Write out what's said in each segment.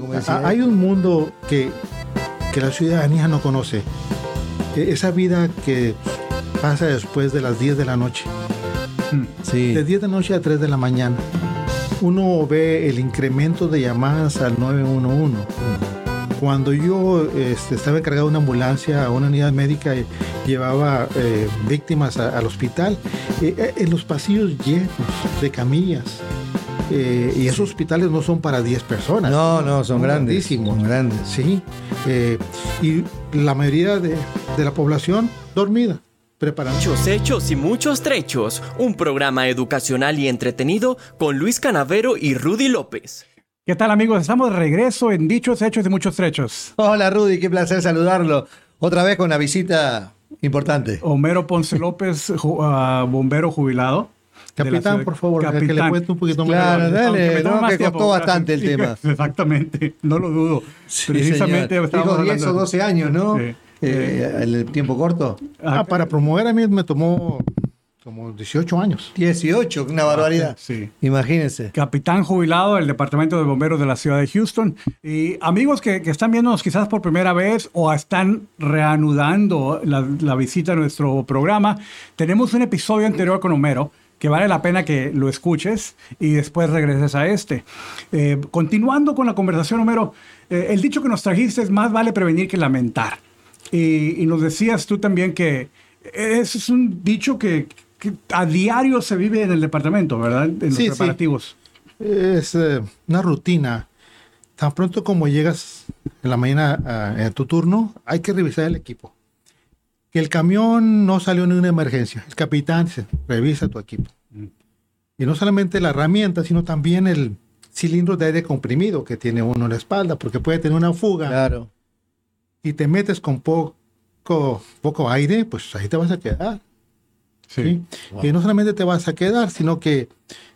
como decía. Hay un mundo que, que la ciudadanía no conoce. E- Esa vida que pasa después de las 10 de la noche. Sí. De 10 de la noche a 3 de la mañana. Uno ve el incremento de llamadas al 911. Cuando yo este, estaba encargado de una ambulancia a una unidad médica y llevaba eh, víctimas a- al hospital, eh, eh, en los pasillos llenos de camillas. Eh, y esos hospitales no son para 10 personas. No, no, son grandes. grandísimos. Son grandes. Sí. eh, y la mayoría de, de la población dormida, preparando. Muchos hechos y muchos trechos. Un programa educacional y entretenido con Luis Canavero y Rudy López. ¿Qué tal amigos? Estamos de regreso en Dichos Hechos y Muchos Trechos. Hola Rudy, qué placer saludarlo. Otra vez con una visita importante. Homero Ponce López, ju- ah, bombero jubilado. Capitán, por favor, que le Capitán. cuente un poquito más. Claro, dale, no, que tiempo, costó bastante el tema. Exactamente, no lo dudo. Sí, Precisamente Dijo 10 o hablando- 12 años, ¿no? Sí. Eh, el tiempo corto. Ah, para promover a mí me tomó como 18 años. 18, una barbaridad. Sí. Imagínense. Capitán jubilado del Departamento de Bomberos de la ciudad de Houston. Y amigos que, que están viéndonos quizás por primera vez o están reanudando la, la visita a nuestro programa, tenemos un episodio anterior con Homero que vale la pena que lo escuches y después regreses a este. Eh, continuando con la conversación, Homero, eh, el dicho que nos trajiste es más vale prevenir que lamentar. Y, y nos decías tú también que ese es un dicho que, que a diario se vive en el departamento, ¿verdad? En los Sí, sí. preparativos. Es eh, una rutina. Tan pronto como llegas en la mañana a, a tu turno, hay que revisar el equipo. Que el camión no salió en una emergencia. El capitán dice, revisa tu equipo. Y no solamente la herramienta, sino también el cilindro de aire comprimido que tiene uno en la espalda, porque puede tener una fuga. Claro. Y te metes con poco, poco aire, pues ahí te vas a quedar. ¿sí? Y no solamente te vas a quedar, sino que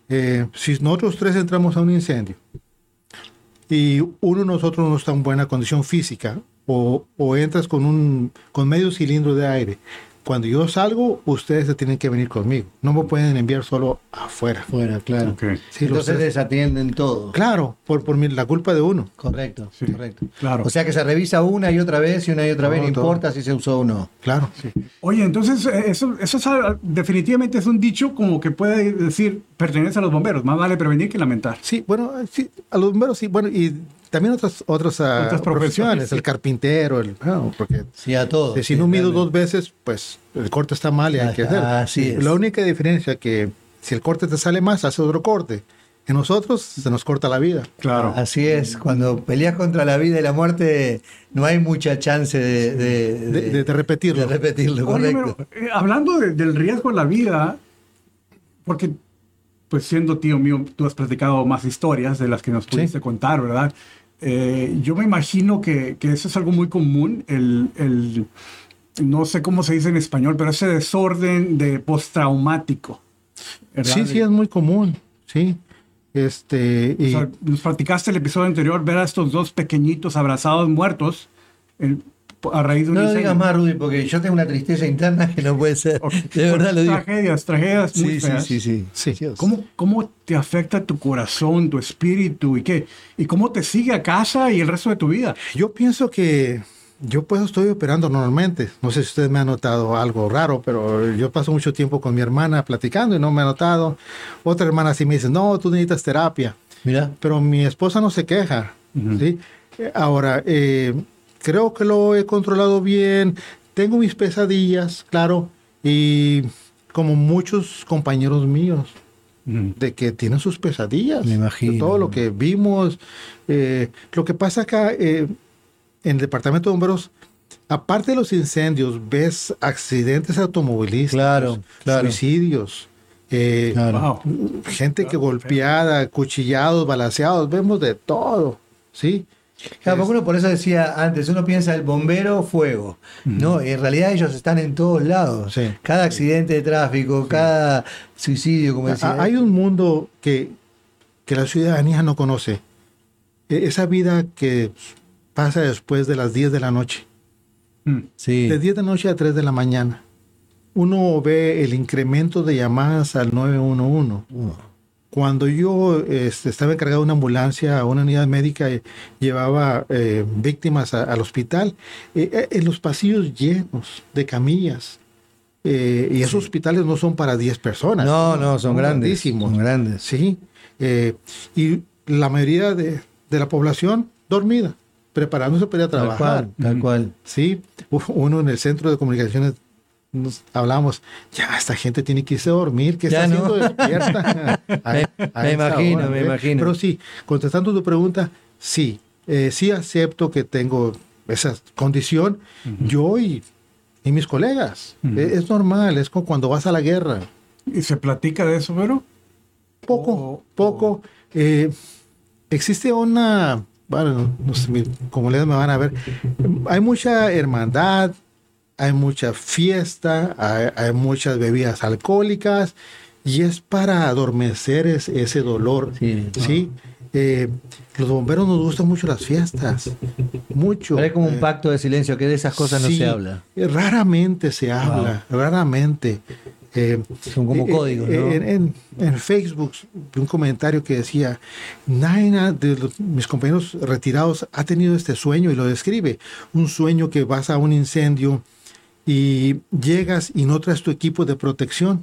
eh, si nosotros tres entramos a un incendio y uno de nosotros no está en buena condición física o, o entras con un con medio cilindro de aire, cuando yo salgo, ustedes se tienen que venir conmigo. No me pueden enviar solo afuera. Fuera, claro. Ok. Sí, los Entonces tres- desatienden todo. claro, por, por mi- la culpa de uno. Correcto, Sí, correcto. claro. O sea que se revisa una y otra vez y una y otra vez, no No, importa si se usó o no. Claro. Oye, entonces eh, eso, eso es, definitivamente es un dicho como que puede decir pertenece a los bomberos. Más vale prevenir que lamentar. Sí, bueno, sí, a los bomberos sí, bueno, y también otras, otras, ah, Otras profesiones, profesiones, sí. el carpintero, el, bueno, porque Sí, a todos. si sí, no mido dos veces, pues el corte está mal y hay que hacer. Así es. La única diferencia que si el corte te sale más, hace otro corte. En nosotros se nos corta la vida. Claro. Así es, cuando peleas contra la vida y la muerte, no hay mucha chance de, de- De, de- de repetirlo. de repetirlo, Oye, correcto. pero, eh, hablando de- del riesgo en la vida, porque pues siendo tío mío, tú has platicado más historias de las que nos pudiste contar, ¿verdad? Eh, yo me imagino que, que eso es algo muy común, el, el- no sé cómo se dice en español, pero ese desorden de postraumático. ¿verdad? Sí, sí, es muy común. Sí. Este, O y sea, nos platicaste el episodio anterior, ver a estos dos pequeñitos abrazados muertos en- a raíz de un No incendio. digas más, Rudy, porque yo tengo una tristeza interna que no puede ser. Ok. De verdad lo digo. Tragedias, tragedias muy Sí, sí, feas. sí, sí. Sí. Dios. ¿Cómo, ¿Cómo te afecta tu corazón, tu espíritu y qué? ¿Y cómo te sigue a casa y el resto de tu vida? yo pienso que yo pues estoy operando normalmente. No sé si ustedes me han notado algo raro, pero yo paso mucho tiempo con mi hermana platicando y no me ha notado. Otra hermana sí me dice, no, tú necesitas terapia. Mira, pero mi esposa no se queja. Ujú. ¿sí? Eh, Ahora, eh, creo que lo he controlado bien. Tengo mis pesadillas, claro, y como muchos compañeros míos, de que tienen sus pesadillas. Me imagino. De todo lo que vimos. Eh, lo que pasa acá eh, en el departamento de bomberos, aparte de los incendios, ves accidentes automovilísticos, Claro, claro. suicidios. eh, Claro. Gente que golpeada, cuchillados, balanceados, vemos de todo, ¿sí? Claro, porque uno por eso decía antes, uno piensa el bombero, fuego. No, en realidad ellos están en todos lados. Sí. Cada accidente de tráfico, cada suicidio, como decía. A- Hay un mundo que, que la ciudadanía no conoce. E- Esa vida que pasa después de las 10 de la noche. Mm. Sí. De 10 de la noche a 3 de la mañana. Uno ve el incremento de llamadas al 911. Cuando yo este, estaba encargado de una ambulancia, una unidad médica, eh, llevaba eh, víctimas a- al hospital, eh, en los pasillos llenos de camillas. Y esos hospitales no son para 10 personas. No, no, son grandes. grandísimos. Son grandes. Sí. y la mayoría de, de la población dormida, preparándose para ir a Tal trabajar. cual, tal cual. Sí, uno en el centro de comunicaciones nos hablábamos, ya esta gente tiene que irse a dormir, que está no. haciendo despierta? A- Me- a me esta imagino, me ¿eh? imagino. Pero sí, contestando tu pregunta, sí, eh, sí acepto que tengo esa condición, yo y, y mis colegas. Eh, es normal, es como cuando vas a la guerra. ¿Y se platica de eso, pero? Poco, poco. eh, existe una, bueno, no sé, mi comunidad me van a ver. Hay mucha hermandad, hay mucha fiesta, hay, hay muchas bebidas alcohólicas y es para adormecer es- ese dolor. Sí. Sí. Eh, los bomberos nos gustan mucho las fiestas, mucho. Pero es como un Eh, pacto de silencio, que de esas cosas no se habla. eh, Raramente se habla, raramente. Eh, Son como eh, códigos, ¿no? En, en- en Facebook un comentario que decía, Naina de los- mis compañeros retirados ha tenido este sueño y lo describe. Un sueño que vas a un incendio y llegas y no traes tu equipo de protección.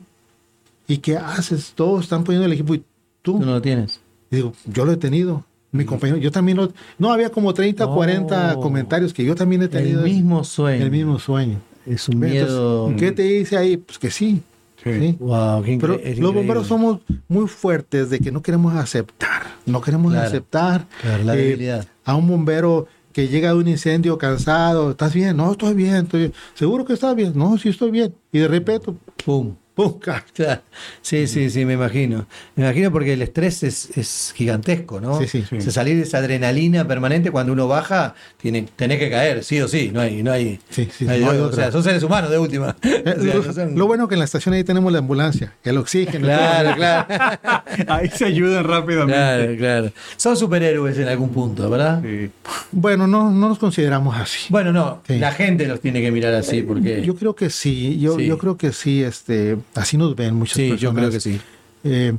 ¿Y qué haces? Todos están poniendo el equipo y tú. Tú no lo tienes. Y digo, yo lo he tenido. Mi compañero, yo también lo... No, había como 30, Oh. 40 comentarios que yo también he El tenido. mismo sueño. El mismo sueño. Es un Entonces, miedo. ¿Qué te dice ahí? Pues que sí. Sí. ¿sí? Wow, qué Pero los bomberos somos muy fuertes de que no queremos aceptar. No queremos Claro. aceptar Claro, la eh, debilidad. a un bombero que llega de un incendio cansado. ¿Estás bien? No, estoy bien. Estoy bien. ¿Seguro que estás bien? No, sí estoy bien. Y de repente, Pum. ¡pum! Sí, sí, sí, me imagino. Me imagino porque el estrés es, es gigantesco, ¿no? Sí, sí. O sea, salir de esa adrenalina permanente cuando uno baja, tiene, tenés que caer, sí o sí. No hay, no hay, Sí, sí, no hay- no hay o sea, son seres humanos de última. Eh, O sea, lo, son- lo bueno que en la estación ahí tenemos la ambulancia, el oxígeno. Claro, claro. Ahí se ayudan rápidamente. Claro, claro. Son superhéroes en algún punto, ¿verdad? Sí. Bueno, no, no nos consideramos así. Bueno, no, Sí. la gente los tiene que mirar así porque... Yo creo que sí, yo, Sí. yo creo que sí, este, así nos ven muchas sí, personas. yo creo que sí. Eh,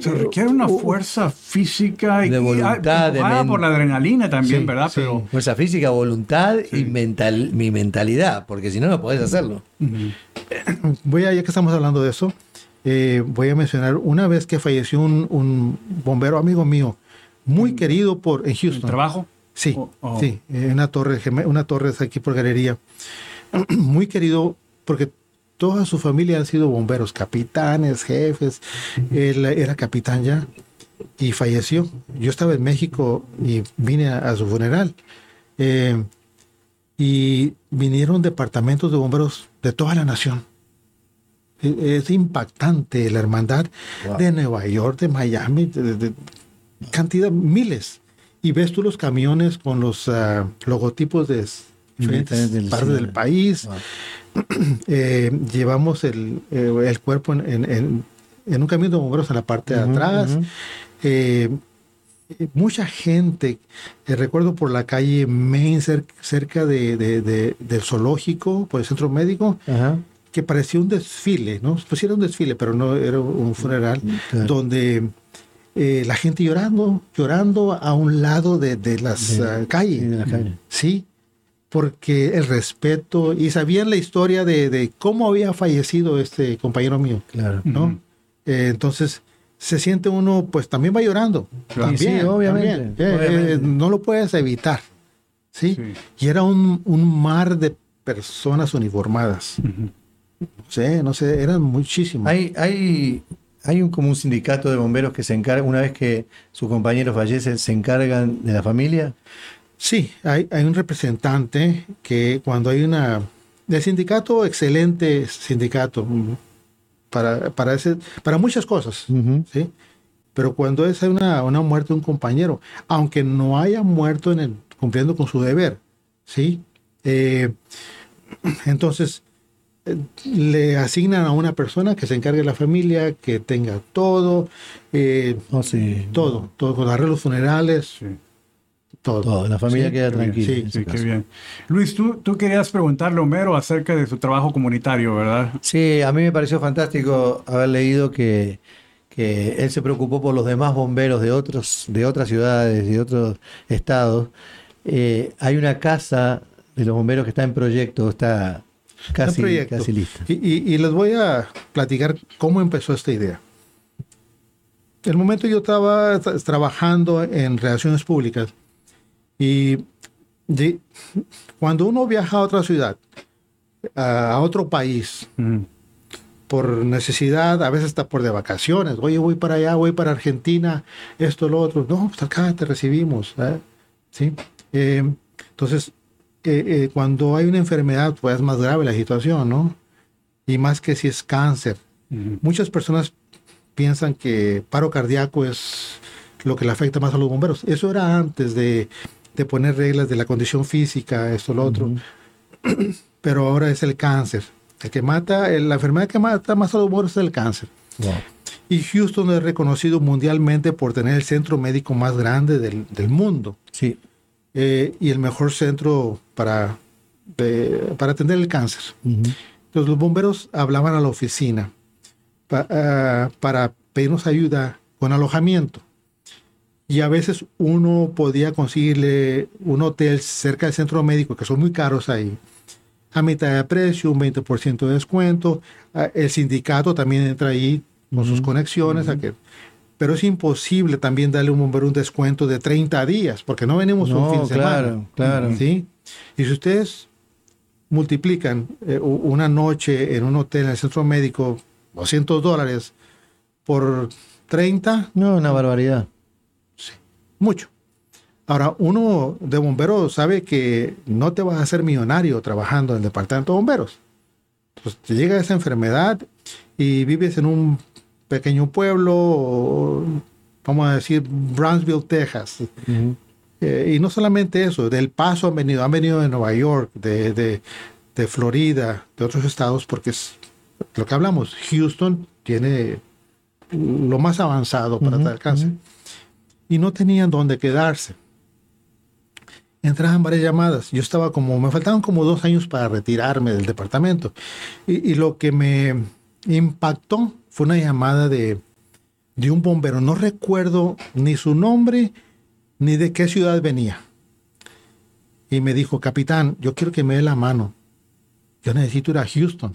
Se requiere una uh, fuerza física y De voluntad, de empujada men- por la adrenalina también, Sí, ¿verdad? sí. Pero Fuerza física, voluntad y mental, mi mentalidad, porque si no, no podés hacerlo. Voy a, ya que estamos hablando de eso, eh, voy a mencionar una vez que falleció un, un bombero amigo mío, muy querido por en ¿el Houston. trabajo? Sí, Oh, oh. sí, en una torre, una torre aquí por galería. Muy querido porque toda su familia han sido bomberos, capitanes, jefes. Él era capitán ya y falleció. Yo estaba en México y vine a, a su funeral. Eh, y vinieron departamentos de bomberos de toda la nación. E- Es impactante la hermandad de Nueva York, de Miami, de, de- de cantidad, miles. Y ves tú los camiones con los ah, logotipos de diferentes Diferentes partes del país. Wow. Eh, llevamos el, eh, el cuerpo en, en- en- en un camión de bomberos en la parte de atrás. Eh, eh, mucha gente, eh, recuerdo por la calle Main, cer- cerca de, de- de- del zoológico, por el centro médico, Ajá. que parecía un desfile, ¿no? Pues era un desfile, pero no era un funeral, Claro. donde eh, la gente llorando, llorando a un lado de, de las De- ah, calles. sí, de la calle. Sí, porque el respeto, y sabían la historia de, de cómo había fallecido este compañero mío, Claro. ¿no? Eh, entonces, se siente uno, pues también va llorando. Claro. También, Sí, obviamente, también. Eh, obviamente. eh, no lo puedes evitar. ¿sí? Sí. Y era un, un mar de personas uniformadas. No sé, no sé, eran muchísimos. Hay, hay, hay un, como un sindicato de bomberos que se encarga, una vez que su compañero fallece, se encargan de la familia. Sí, hay, hay un representante que cuando hay una... El sindicato, excelente sindicato mm, para, para, ese, para muchas cosas, ¿sí? Pero cuando es una, una muerte de un compañero, aunque no haya muerto en el, cumpliendo con su deber, ¿sí? Eh, entonces, le asignan a una persona que se encargue de la familia, que tenga todo, eh, Oh, sí. todo, todo, con arreglos funerales, Sí. todo. Todo, la familia Sí, queda bien, tranquila. sí, qué bien. Luis, tú, tú querías preguntarle a Homero acerca de su trabajo comunitario, ¿verdad? Sí, a mí me pareció fantástico haber leído que, que que él se preocupó por los demás bomberos de otros, de otras ciudades, de otros estados. Eh, hay una casa de los bomberos que está en proyecto, está casi, casi lista. Y, y, les voy a platicar cómo empezó esta idea. El momento yo estaba trabajando en relaciones públicas y cuando uno viaja a otra ciudad, a, otro país, por necesidad, a veces está por de vacaciones, oye, voy para allá, voy para Argentina, esto, lo otro, no, pues acá te recibimos, ¿eh? ¿sí? Eh, entonces, eh, cuando hay una enfermedad, pues es más grave la situación, ¿no? Y más que si es cáncer. Muchas personas piensan que paro cardíaco es lo que le afecta más a los bomberos. Eso era antes de de poner reglas de la condición física, esto, lo otro. Pero ahora es el cáncer. El que mata, la enfermedad que mata más a los muertos es el cáncer. Y Houston es reconocido mundialmente por tener el centro médico más grande del, del mundo. Sí. Eh, y el mejor centro para, para atender el cáncer. Entonces los bomberos hablaban a la oficina ah, para pedirnos ayuda con alojamiento y a veces uno podía conseguirle un hotel cerca del centro médico, que son muy caros ahí, a mitad de precio, un 20% de descuento. Ah, el sindicato también entra ahí con sus conexiones. Pero es imposible también darle a un bombero un descuento de 30 días, porque no venimos un fin de semana. Claro, ¿sí? Y si ustedes multiplican eh, una noche en un hotel en el centro médico, 200 dólares por 30. No, una barbaridad mucho. Ahora, uno de bomberos sabe que no te vas a hacer millonario trabajando en el departamento de bomberos. Pues te llega esa enfermedad y vives en un pequeño pueblo, vamos a decir, Brownsville, Texas. Eh, y no solamente eso, del paso han venido, han venido de Nueva York, de, de, Florida, de otros estados, porque es lo que hablamos, Houston tiene lo más avanzado para tratar cáncer y no tenían dónde quedarse. Entraban varias llamadas. Yo estaba como, me faltaban como dos años para retirarme del departamento. Y, lo que me impactó fue una llamada de, de un bombero. No recuerdo ni su nombre ni de qué ciudad venía. Y me dijo, capitán, yo quiero que me dé la mano. Yo necesito ir a Houston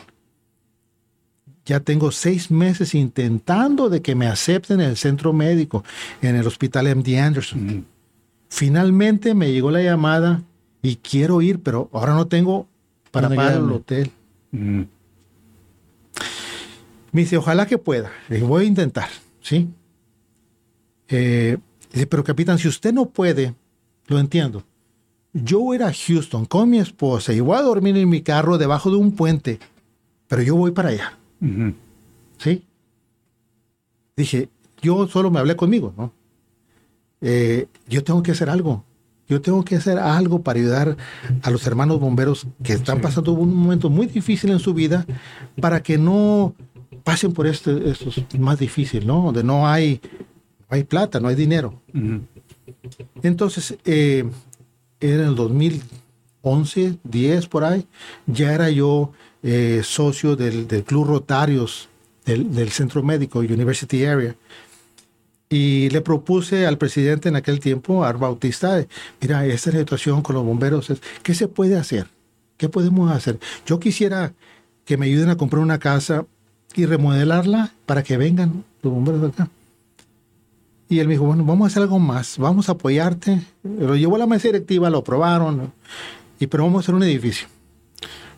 ya tengo seis meses intentando de que me acepten en el centro médico, en el hospital MD Anderson. Finalmente me llegó la llamada y quiero ir, pero ahora no tengo para pagar el hotel. Me dice, ojalá que pueda. Le voy a intentar, ¿sí? Eh, dice, pero capitán, si usted no puede, lo entiendo. Yo voy a ir a Houston con mi esposa y voy a dormir en mi carro debajo de un puente, pero yo voy para allá. ¿Sí? Dije, yo solo me hablé conmigo, ¿no? Eh, yo tengo que hacer algo. Yo tengo que hacer algo para ayudar a los hermanos bomberos que están pasando un momento muy difícil en su vida para que no pasen por este, estos más difícil, ¿no? Donde no hay, hay plata, no hay dinero. Entonces, eh, era en el 2011, 10 por ahí, ya era yo eh, socio del, Club Rotarios del, Centro Médico University Area. Y le propuse al presidente en aquel tiempo, Ar Bautista, mira, esta situación con los bomberos, ¿qué se puede hacer? ¿Qué podemos hacer? Yo quisiera que me ayuden a comprar una casa y remodelarla para que vengan los bomberos de acá. Y él me dijo, bueno, vamos a hacer algo más, vamos a apoyarte. Lo llevó a la mesa directiva, lo aprobaron, y pero vamos a hacer un edificio.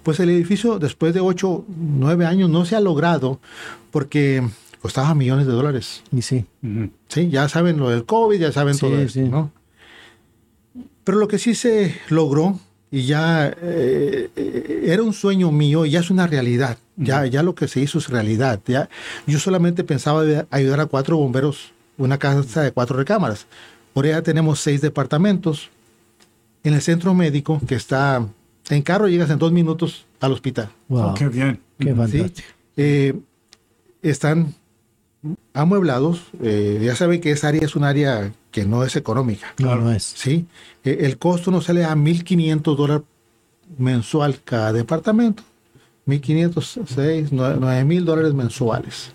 Pues el edificio después de 8, 9 años no se ha logrado porque costaba millones de dólares. Y sí. Sí, ya saben lo del COVID, ya saben todo eso, ¿no? Pero lo que sí se logró y ya eh, eh, era un sueño mío y ya es una realidad. Ya, ya lo que se hizo es realidad. Ya, yo solamente pensaba ayudar a cuatro bomberos, una casa de cuatro recámaras. Ahora ya tenemos seis departamentos. En el centro médico, que está en carro llegas en dos minutos al hospital. Wow. qué bien. Qué fantástico. Eh, están amueblados. Eh, ya saben que esa área es un área que no es económica. No, no es. Sí. Eh, el costo nos sale a 1.500 dólares mensual cada departamento. 1.506, 9.000 dólares mensuales.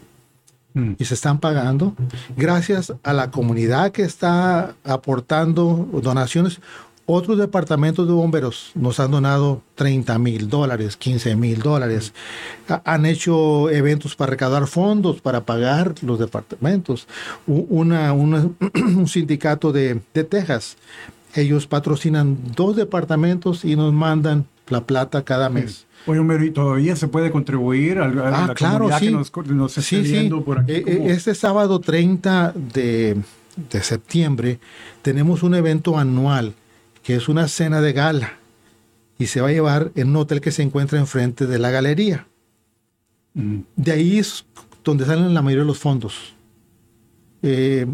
mm. y se están pagando gracias a la comunidad que está aportando donaciones. Otros departamentos de bomberos nos han donado 30 mil dólares, 15 mil dólares. Han hecho eventos para recaudar fondos para pagar los departamentos. Una, un sindicato de, de Texas, ellos patrocinan dos departamentos y nos mandan la plata cada mes. Oye, ¿y todavía se puede contribuir a, ah, la claro, comunidad que nos, nos sí, sí. por aquí? Eh, eh, este sábado 30 de, de septiembre tenemos un evento anual que es una cena de gala y se va a llevar en un hotel que se encuentra enfrente de la galería. Mm. De ahí es donde salen la mayoría de los fondos. Eh,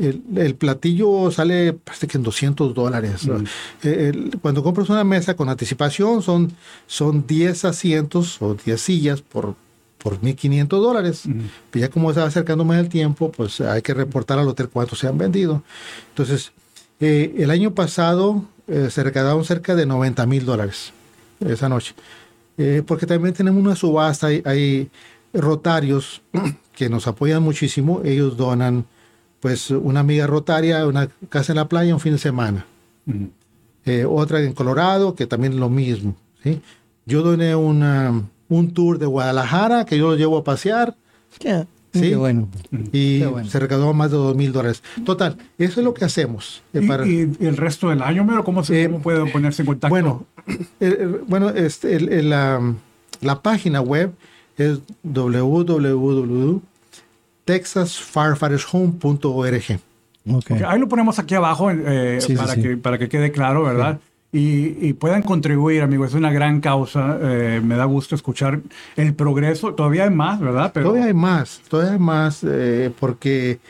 el, platillo sale parece que en 200 dólares. Mm. Eh, cuando compras una mesa con anticipación son, son 10 asientos o 10 sillas por, por 1.500 dólares. Mm. Ya como se va acercando más el tiempo, pues hay que reportar al hotel cuántos se han vendido. Entonces, eh, el año pasado eh, se recaudaron cerca de 90 mil dólares esa noche. porque también tenemos una subasta, hay, hay rotarios que nos apoyan muchísimo, ellos donan pues una amiga rotaria, una casa en la playa un fin de semana. Eh, otra en Colorado, que también es lo mismo. ¿sí? Yo doné una, un tour de Guadalajara que yo lo llevo a pasear. ¿sí? Qué bueno. Y se recaudó más de dos mil dólares. Total, eso es lo que hacemos. Eh, ¿Y, el resto del año, pero cómo, se, eh, puede ponerse en contacto? Bueno, bueno este, la, la, página web es www texasfirefightershome.org. Okay. Ahí lo ponemos aquí abajo eh, para, Que, para que quede claro, ¿verdad? Y, puedan contribuir, amigo. Es una gran causa. Eh, me da gusto escuchar el progreso. Todavía hay más, ¿verdad? Pero... Todavía hay más, todavía hay más, eh, porque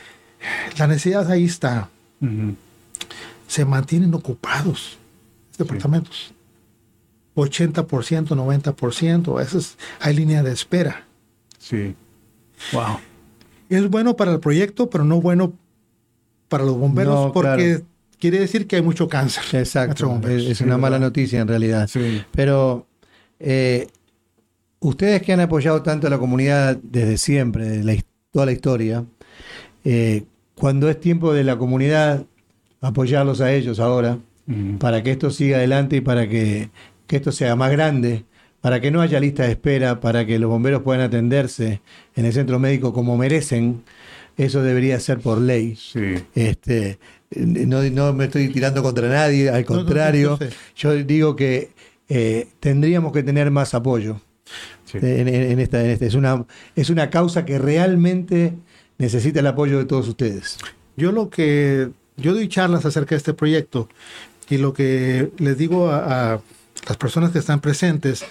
la necesidad ahí está. Se mantienen ocupados departamentos. 80%, 90%, a veces hay línea de espera. Sí. Wow es bueno para el proyecto, pero no bueno para los bomberos porque quiere decir que hay mucho cáncer. Exacto, es, una mala noticia en realidad. Pero eh, ustedes que han apoyado tanto a la comunidad desde siempre, desde toda la historia, eh, cuando es tiempo de la comunidad apoyarlos a ellos ahora, para que esto siga adelante y para que, que esto sea más grande, para que no haya lista de espera, para que los bomberos puedan atenderse en el centro médico como merecen, eso debería ser por ley. Este, no, me estoy tirando contra nadie, al contrario, yo digo que eh, tendríamos que tener más apoyo. En, esta, Es, una, es una causa que realmente necesita el apoyo de todos ustedes. Yo lo que yo doy charlas acerca de este proyecto y lo que les digo a las personas que están presentes,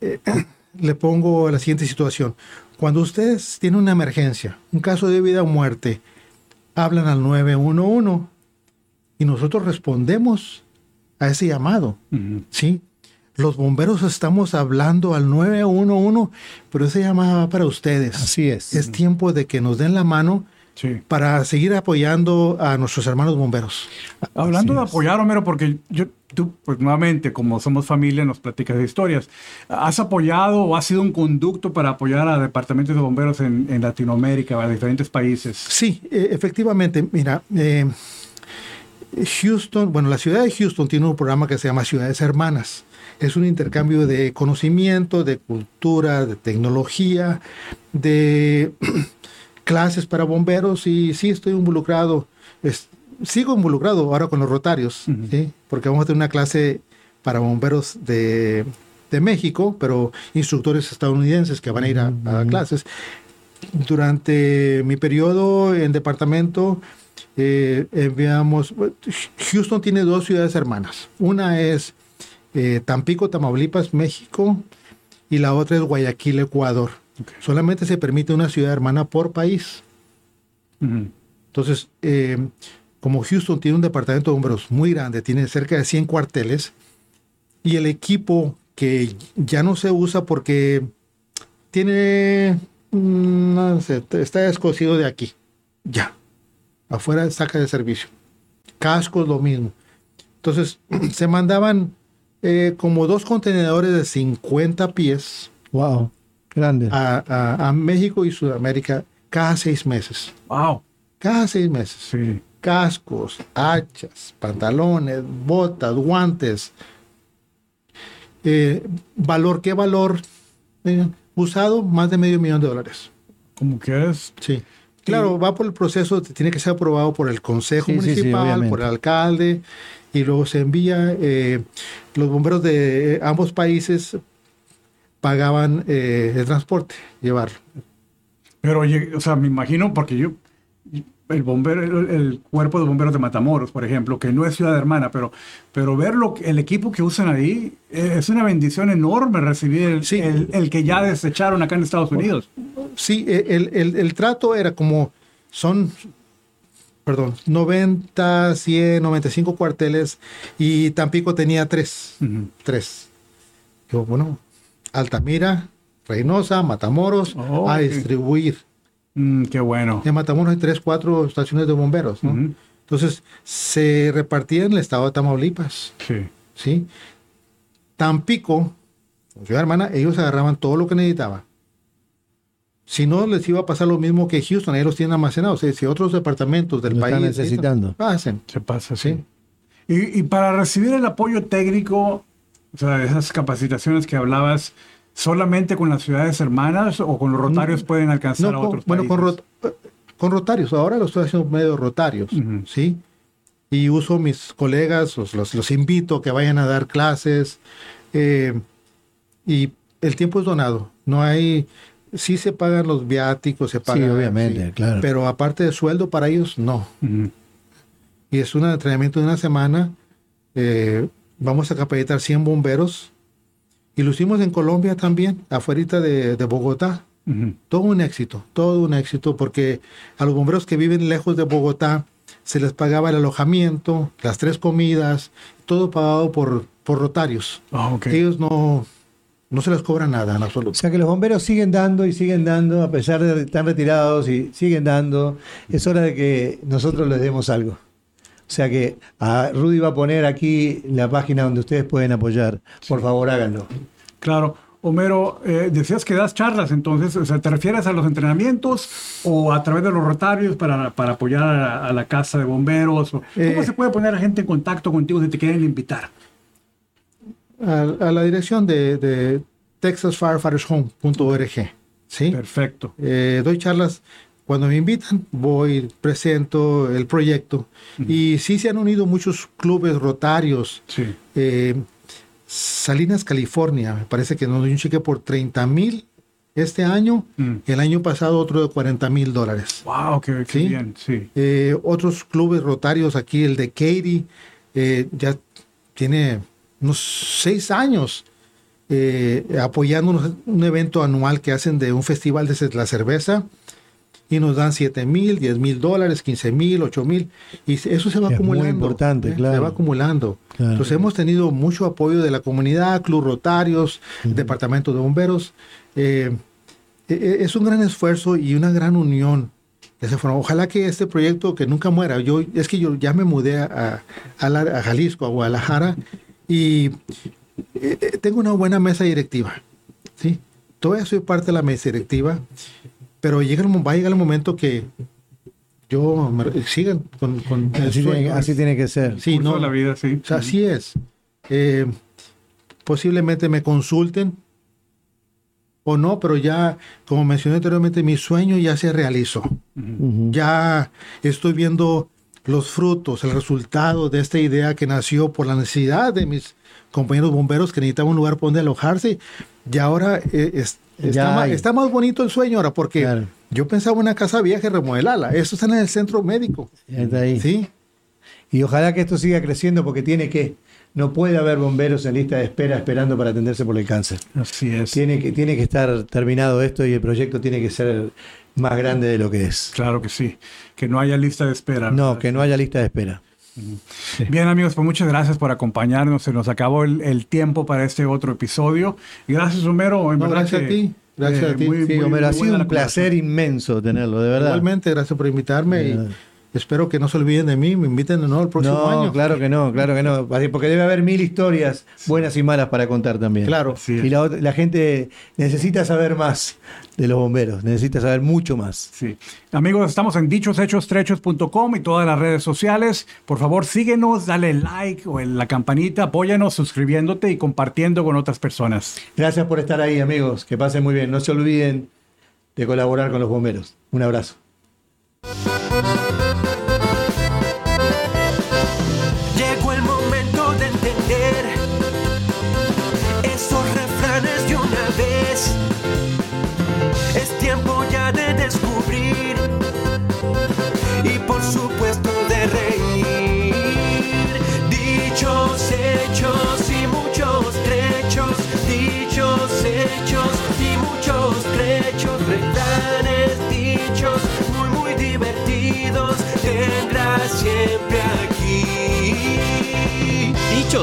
eh, le pongo la siguiente situación. Cuando ustedes tienen una emergencia, un caso de vida o muerte, hablan al 911 y nosotros respondemos a ese llamado. ¿sí? Los bomberos estamos hablando al 911, pero ese llamado va para ustedes. Así es. Es tiempo de que nos den la mano para seguir apoyando a nuestros hermanos bomberos. Hablando de apoyar, Homero, porque yo, tú, pues nuevamente, como somos familia, nos platicas de historias. ¿Has apoyado o has sido un conducto para apoyar a departamentos de bomberos en, Latinoamérica, a diferentes países? Sí, e, efectivamente. Mira, eh, Houston, bueno, la ciudad de Houston tiene un programa que se llama Ciudades Hermanas. Es un intercambio de conocimiento, de cultura, de tecnología, de clases para bomberos y sí estoy involucrado, sigo involucrado ahora con los rotarios, porque vamos a tener una clase para bomberos de, México, pero instructores estadounidenses que van a ir a, clases. Durante mi periodo en departamento, eh, enviamos, Houston tiene dos ciudades hermanas. Una es eh, Tampico, Tamaulipas, México, y la otra es Guayaquil, Ecuador. Solamente se permite una ciudad hermana por país. Entonces, eh, como Houston tiene un departamento de bomberos muy grande, tiene cerca de 100 cuarteles, y el equipo que ya no se usa porque tiene, mm, no sé, está descosido de aquí, ya, afuera saca de servicio. Cascos, lo mismo. Entonces, se mandaban eh, como dos contenedores de 50 pies. Wow. Grande. A, México y Sudamérica cada seis meses. Wow. Cada seis meses. Sí. Cascos, hachas, pantalones, botas, guantes. Eh, valor, ¿qué valor? Eh, usado más de medio millón de dólares. ¿Cómo que es? Sí. Claro, va por el proceso, tiene que ser aprobado por el Consejo Municipal, por el alcalde, y luego se envía. Eh, los bomberos de ambos países pagaban eh, el transporte, llevarlo. Pero, o sea, me imagino, porque yo, el bombero, el, cuerpo de bomberos de Matamoros, por ejemplo, que no es ciudad hermana, pero, pero ver lo, el equipo que usan ahí eh, es una bendición enorme recibir el, el, que ya desecharon acá en Estados Unidos. Sí, el, el, trato era como son, perdón, 90, 100, 95 cuarteles y Tampico tenía tres. Tres. Yo, bueno, Altamira, Reynosa, Matamoros, oh, a distribuir. Mm, qué bueno. En Matamoros hay tres, cuatro estaciones de bomberos, ¿no? Entonces, se repartía en el estado de Tamaulipas. Sí. ¿Sí? Tampico, ciudad hermana, ellos agarraban todo lo que necesitaban. Si no, les iba a pasar lo mismo que Houston, ellos los tienen almacenados. O si otros departamentos del país están necesitando. Pasen. Se pasa, sí. Y, y, para recibir el apoyo técnico, o sea, esas capacitaciones que hablabas, ¿solamente con las ciudades hermanas o con los rotarios pueden alcanzar a otros bueno, Con, con, rotarios, ahora lo estoy haciendo medio rotarios, ¿sí? Y uso mis colegas, los, los, invito a que vayan a dar clases. Eh, y el tiempo es donado. No hay, sí se pagan los viáticos, se pagan. Sí, obviamente, claro. Pero aparte de sueldo para ellos, no. Y es un entrenamiento de una semana. Eh, vamos a capacitar 100 bomberos y lo hicimos en Colombia también, afuera de, de Bogotá. Todo un éxito, todo un éxito, porque a los bomberos que viven lejos de Bogotá se les pagaba el alojamiento, las tres comidas, todo pagado por, por rotarios. Ah, Ellos no, no se les cobra nada en absoluto. O sea que los bomberos siguen dando y siguen dando, a pesar de estar retirados y siguen dando. Es hora de que nosotros les demos algo. O sea que a Rudy va a poner aquí la página donde ustedes pueden apoyar. Por favor, háganlo. Claro. Homero, eh, decías que das charlas, entonces, o sea, ¿te refieres a los entrenamientos o a través de los rotarios para, para apoyar a, la casa de bomberos? ¿Cómo eh, se puede poner a gente en contacto contigo si te quieren invitar? A, la dirección de, de texasfirefightershome.org. ¿sí? Perfecto. Eh, doy charlas cuando me invitan, voy, presento el proyecto. Y sí se han unido muchos clubes rotarios. Eh, Salinas, California, me parece que nos dio un cheque por 30 mil este año. Mm. El año pasado otro de 40 mil dólares. ¡Wow! ¡Qué, bien! Sí. Eh, otros clubes rotarios aquí, el de Katy, eh, ya tiene unos seis años apoyando un, evento anual que hacen de un festival de la cerveza y nos dan 7 mil, 10 mil dólares, 15 mil, 8 mil, y eso se va acumulando. Muy importante, claro. Se va acumulando. Entonces hemos tenido mucho apoyo de la comunidad, Club Rotarios, Departamento de Bomberos. Eh, e, e, es un gran esfuerzo y una gran unión. De esa forma. Ojalá que este proyecto que nunca muera. Yo es que yo ya me mudé a, a, Jalisco, a Guadalajara, y eh, eh, tengo una buena mesa directiva. ¿sí? Todavía soy parte de la mesa directiva pero llega va a llegar el momento que yo sigan con, así, tiene, así, tiene, que ser. Sí, no, la vida, sí. así es. Eh, posiblemente me consulten o no, pero ya, como mencioné anteriormente, mi sueño ya se realizó. Ya estoy viendo los frutos, el resultado de esta idea que nació por la necesidad de mis compañeros bomberos que necesitaban un lugar por donde alojarse. Y ahora eh, Está, más, bonito el sueño ahora porque yo pensaba una casa vieja y remodelarla. Eso está en el centro médico. Está ahí. Sí. Y ojalá que esto siga creciendo porque tiene que. No puede haber bomberos en lista de espera esperando para atenderse por el cáncer. Así es. Tiene que, tiene que estar terminado esto y el proyecto tiene que ser más grande de lo que es. Claro que sí. Que no haya lista de espera. No, que no haya lista de espera. Bien amigos, pues muchas gracias por acompañarnos. Se nos acabó el, tiempo para este otro episodio. Gracias Homero. gracias a ti. Gracias a ti. Homero, ha sido un placer inmenso tenerlo, de verdad. Igualmente, gracias por invitarme. Y, espero que no se olviden de mí, me inviten de nuevo el próximo no, año. Claro que no, claro que no, porque debe haber mil historias buenas y malas para contar también. Claro. Y la, gente necesita saber más de los bomberos, necesita saber mucho más. Sí. Amigos, estamos en dichoshechos.com y todas las redes sociales. Por favor, síguenos, dale like o en la campanita, apóyanos suscribiéndote y compartiendo con otras personas. Gracias por estar ahí, amigos. Que pasen muy bien. No se olviden de colaborar con los bomberos. Un abrazo.